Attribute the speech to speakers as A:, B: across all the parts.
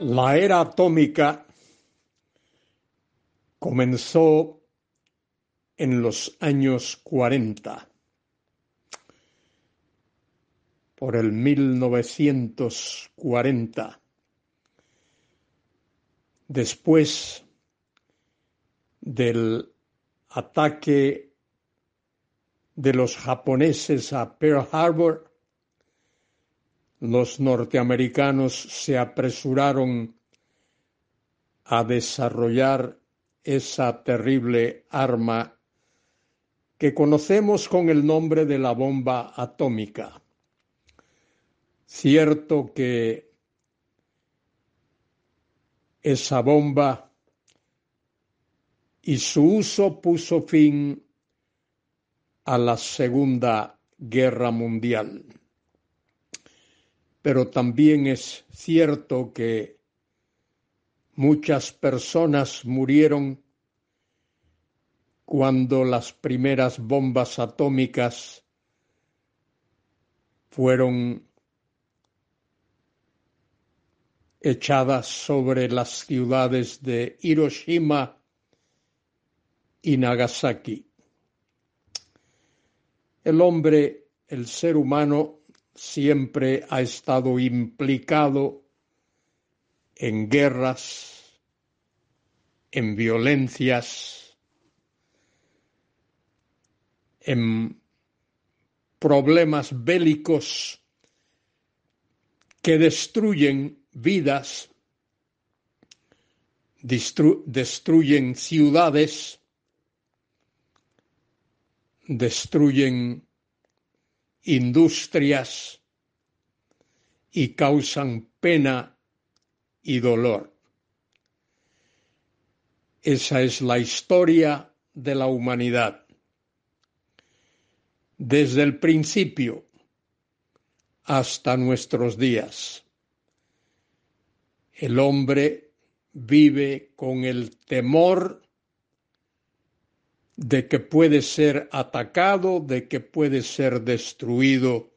A: La era atómica comenzó en los años 40, por el 1940, después del ataque de los japoneses a Pearl Harbor, los norteamericanos se apresuraron a desarrollar esa terrible arma que conocemos con el nombre de la bomba atómica. Cierto que esa bomba y su uso puso fin a la Segunda Guerra Mundial pero también es cierto que muchas personas murieron cuando las primeras bombas atómicas fueron echadas sobre las ciudades de Hiroshima y Nagasaki. El hombre, el ser humano, siempre ha estado implicado en guerras, en violencias, en problemas bélicos que destruyen vidas, destruyen ciudades, destruyen industrias y causan pena y dolor. Esa es la historia de la humanidad. Desde el principio hasta nuestros días. El hombre vive con el temor de que puede ser atacado, de que puede ser destruido,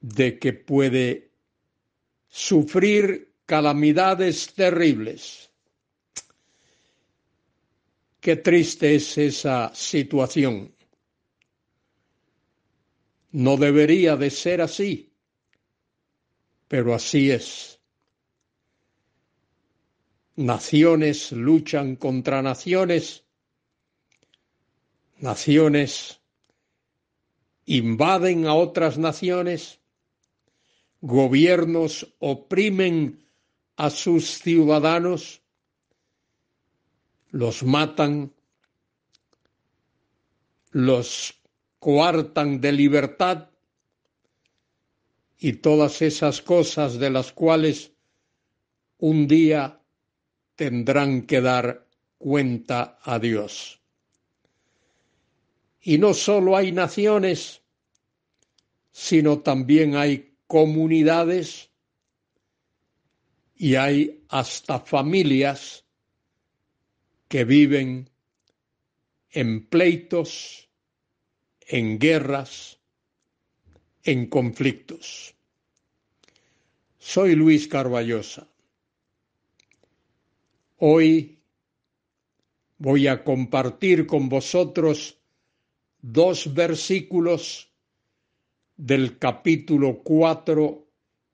A: de que puede sufrir calamidades terribles. Qué triste es esa situación. No debería de ser así, pero así es. Naciones luchan contra naciones, naciones invaden a otras naciones, gobiernos oprimen a sus ciudadanos, los matan, los coartan de libertad. Y todas esas cosas de las cuales un día tendrán que dar cuenta a Dios. Y no solo hay naciones, sino también hay comunidades y hay hasta familias que viven en pleitos, en guerras, en conflictos. Soy Luis Carballosa. Hoy voy a compartir con vosotros dos versículos del capítulo 4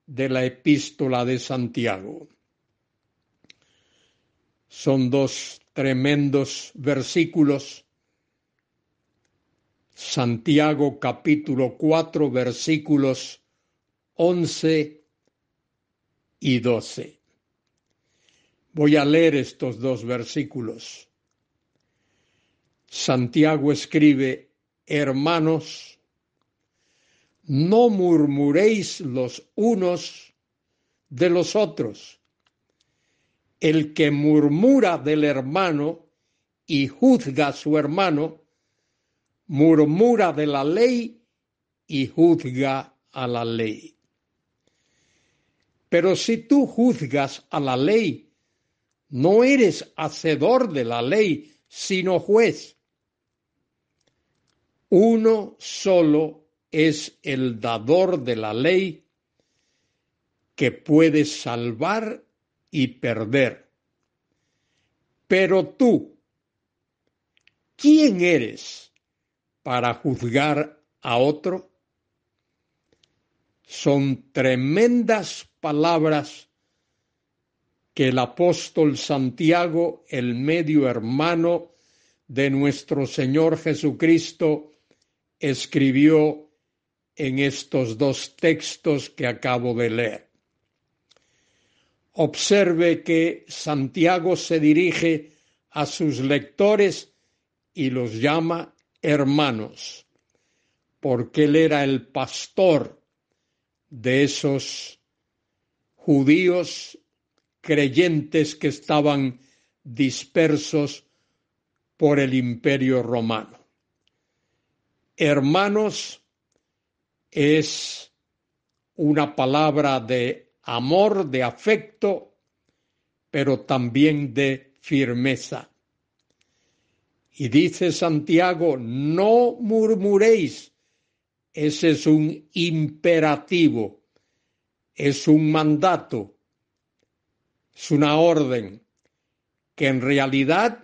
A: de la epístola de Santiago. Son dos tremendos versículos. Santiago capítulo 4 versículos 11 y 12. Voy a leer estos dos versículos. Santiago escribe, hermanos, no murmuréis los unos de los otros. El que murmura del hermano y juzga a su hermano, murmura de la ley y juzga a la ley. Pero si tú juzgas a la ley no eres hacedor de la ley, sino juez. Uno solo es el dador de la ley, que puede salvar y perder. Pero tú, ¿quién eres para juzgar a otro? Son tremendas palabras que el apóstol Santiago, el medio hermano de nuestro Señor Jesucristo, escribió en estos dos textos que acabo de leer. Observe que Santiago se dirige a sus lectores y los llama hermanos, porque él era el pastor de esos judíos creyentes que estaban dispersos por el imperio romano. Hermanos es una palabra de amor, de afecto, pero también de firmeza. Y dice Santiago, no murmuréis. Ese es un imperativo, es un mandato, es una orden que en realidad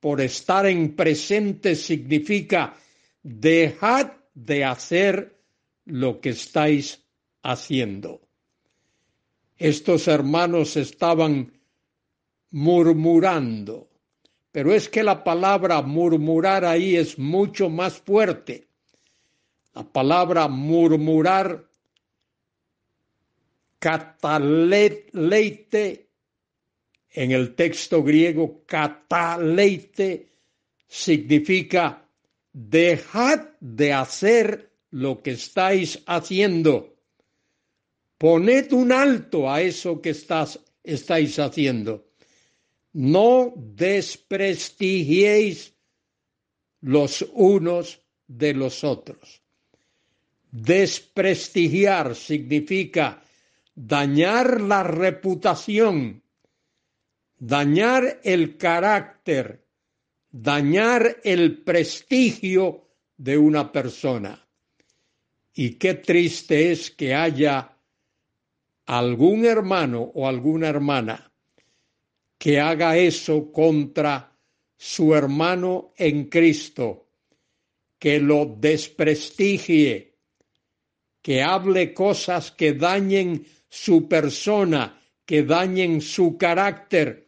A: por estar en presente significa dejad de hacer lo que estáis haciendo. Estos hermanos estaban murmurando, pero es que la palabra murmurar ahí es mucho más fuerte. La palabra murmurar, cataleite, en el texto griego, cataleite, significa dejad de hacer lo que estáis haciendo. Poned un alto a eso que estáis haciendo. No desprestigiéis los unos de los otros. Desprestigiar significa dañar la reputación, dañar el carácter, dañar el prestigio de una persona. Y qué triste es que haya algún hermano o alguna hermana que haga eso contra su hermano en Cristo, que lo desprestigie, que hable cosas que dañen su persona, que dañen su carácter.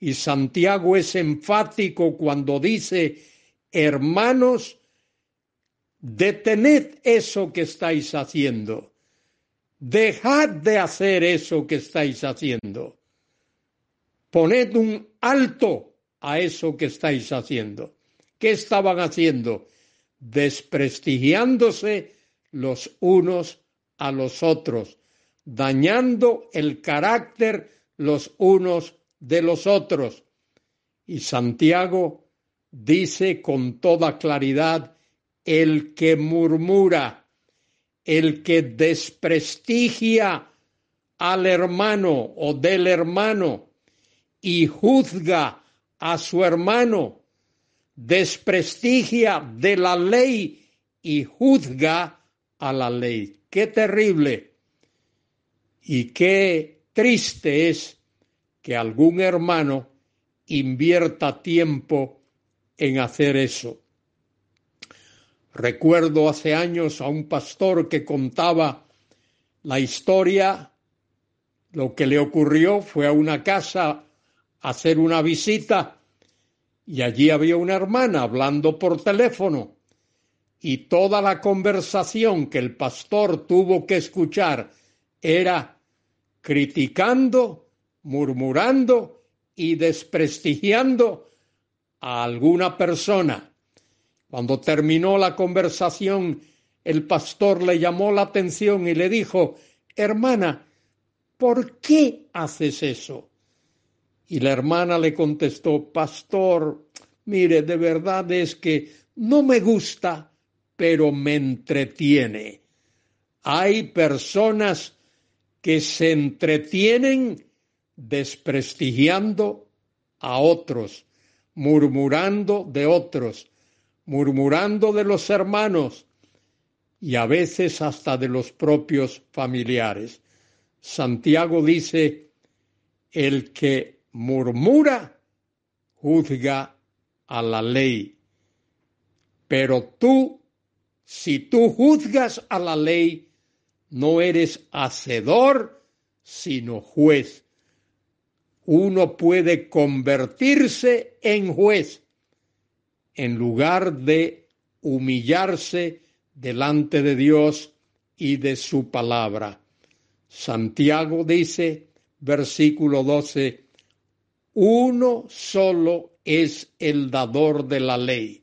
A: Y Santiago es enfático cuando dice, hermanos, Detened eso que estáis haciendo. Dejad de hacer eso que estáis haciendo. Poned un alto a eso que estáis haciendo. ¿Qué estaban haciendo? Desprestigiándose los unos a los otros, dañando el carácter los unos de los otros. Y Santiago dice con toda claridad el que murmura, el que desprestigia al hermano o del hermano y juzga a su hermano, desprestigia de la ley y juzga a la ley. Qué terrible y qué triste es que algún hermano invierta tiempo en hacer eso. Recuerdo hace años a un pastor que contaba la historia, lo que le ocurrió fue a una casa a hacer una visita y allí había una hermana hablando por teléfono y toda la conversación que el pastor tuvo que escuchar era criticando, murmurando y desprestigiando a alguna persona cuando terminó la conversación, el pastor le llamó la atención y le dijo, hermana, ¿por qué haces eso? Y la hermana le contestó, pastor, mire, de verdad es que no me gusta, pero me entretiene. Hay personas que se entretienen desprestigiando a otros, murmurando de otros, murmurando de los hermanos y a veces hasta de los propios familiares. Santiago dice, el que murmura juzga a la ley. Pero tú, si tú juzgas a la ley, no eres hacedor, sino juez. Uno puede convertirse en juez en lugar de humillarse delante de Dios y de su palabra. Santiago dice, versículo 12, uno solo es el dador de la ley,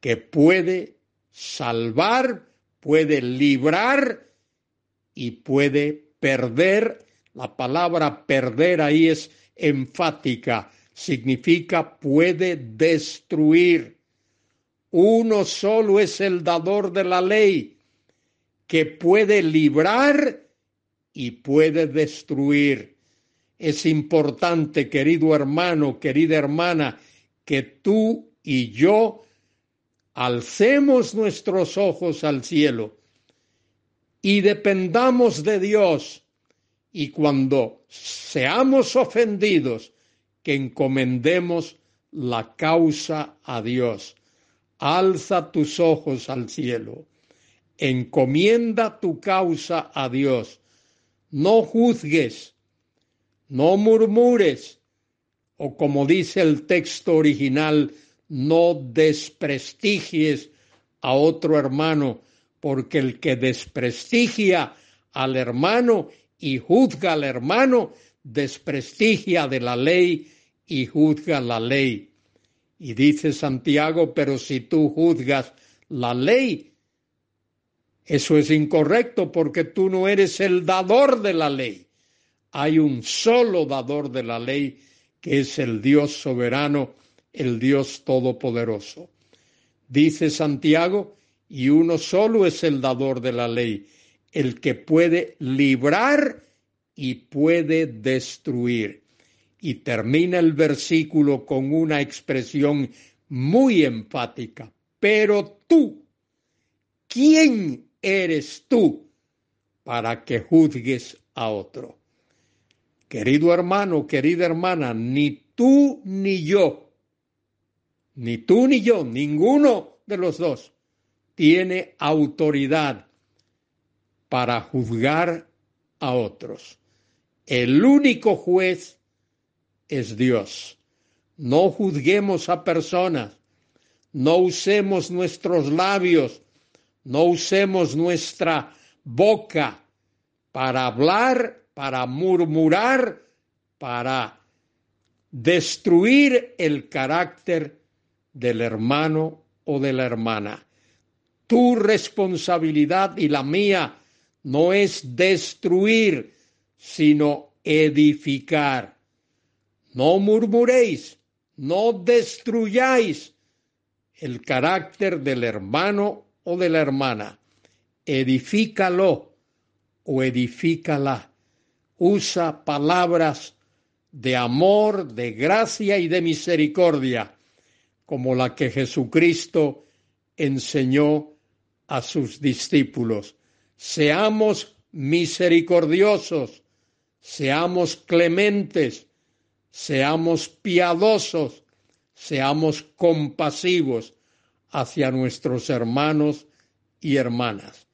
A: que puede salvar, puede librar y puede perder. La palabra perder ahí es enfática, significa puede destruir. Uno solo es el dador de la ley, que puede librar y puede destruir. Es importante, querido hermano, querida hermana, que tú y yo alcemos nuestros ojos al cielo y dependamos de Dios. Y cuando seamos ofendidos, que encomendemos la causa a Dios. Alza tus ojos al cielo. Encomienda tu causa a Dios. No juzgues, no murmures, o como dice el texto original, no desprestigies a otro hermano, porque el que desprestigia al hermano y juzga al hermano, desprestigia de la ley y juzga la ley. Y dice Santiago, pero si tú juzgas la ley, eso es incorrecto porque tú no eres el dador de la ley. Hay un solo dador de la ley que es el Dios soberano, el Dios todopoderoso. Dice Santiago, y uno solo es el dador de la ley, el que puede librar y puede destruir. Y termina el versículo con una expresión muy enfática. Pero tú, ¿quién eres tú para que juzgues a otro? Querido hermano, querida hermana, ni tú ni yo, ni tú ni yo, ninguno de los dos tiene autoridad para juzgar a otros. El único juez es Dios. No juzguemos a personas, no usemos nuestros labios, no usemos nuestra boca para hablar, para murmurar, para destruir el carácter del hermano o de la hermana. Tu responsabilidad y la mía no es destruir, sino edificar. No murmuréis, no destruyáis el carácter del hermano o de la hermana. Edifícalo o edifícala. Usa palabras de amor, de gracia y de misericordia, como la que Jesucristo enseñó a sus discípulos. Seamos misericordiosos seamos clementes, seamos piadosos, seamos compasivos hacia nuestros hermanos y hermanas.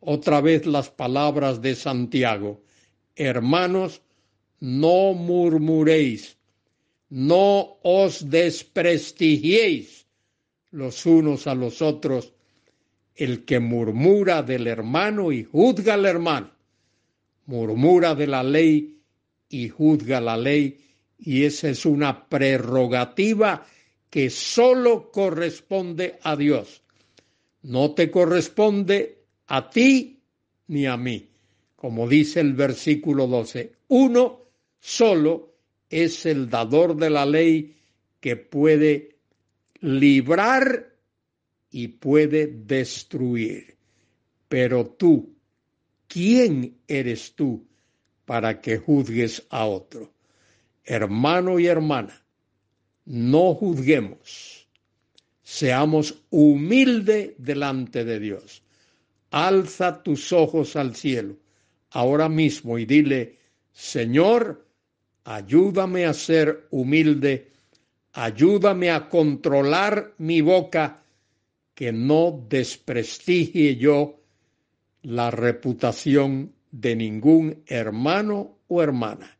A: Otra vez las palabras de Santiago. Hermanos, no murmuréis, no os desprestigiéis los unos a los otros. El que murmura del hermano y juzga al hermano murmura de la ley y juzga la ley, y esa es una prerrogativa que sólo corresponde a Dios. No te corresponde a ti ni a mí. Como dice el versículo 12, uno solo es el dador de la ley que puede librar y puede destruir. Pero tú, ¿quién eres tú para que juzgues a otro? Hermano y hermana, no juzguemos, seamos humildes delante de Dios. Alza tus ojos al cielo, ahora mismo y dile, Señor, ayúdame a ser humilde, ayúdame a controlar mi boca, que no desprestigie yo la reputación de ningún hermano o hermana.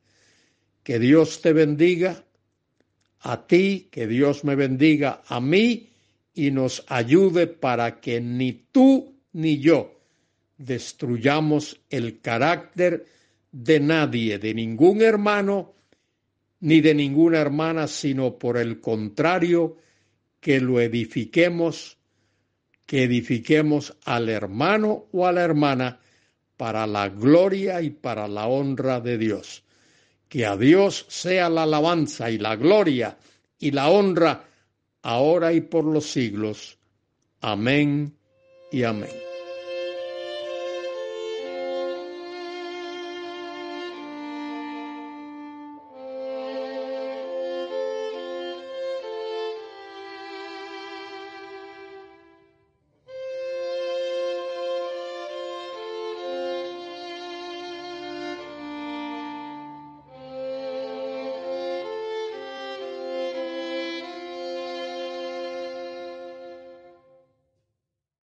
A: Que Dios te bendiga a ti, que Dios me bendiga a mí y nos ayude para que ni tú ni yo destruyamos el carácter de nadie, de ningún hermano ni de ninguna hermana, sino por el contrario, que lo edifiquemos, que edifiquemos al hermano o a la hermana para la gloria y para la honra de Dios. Que a Dios sea la alabanza y la gloria y la honra ahora y por los siglos. Amén y amén.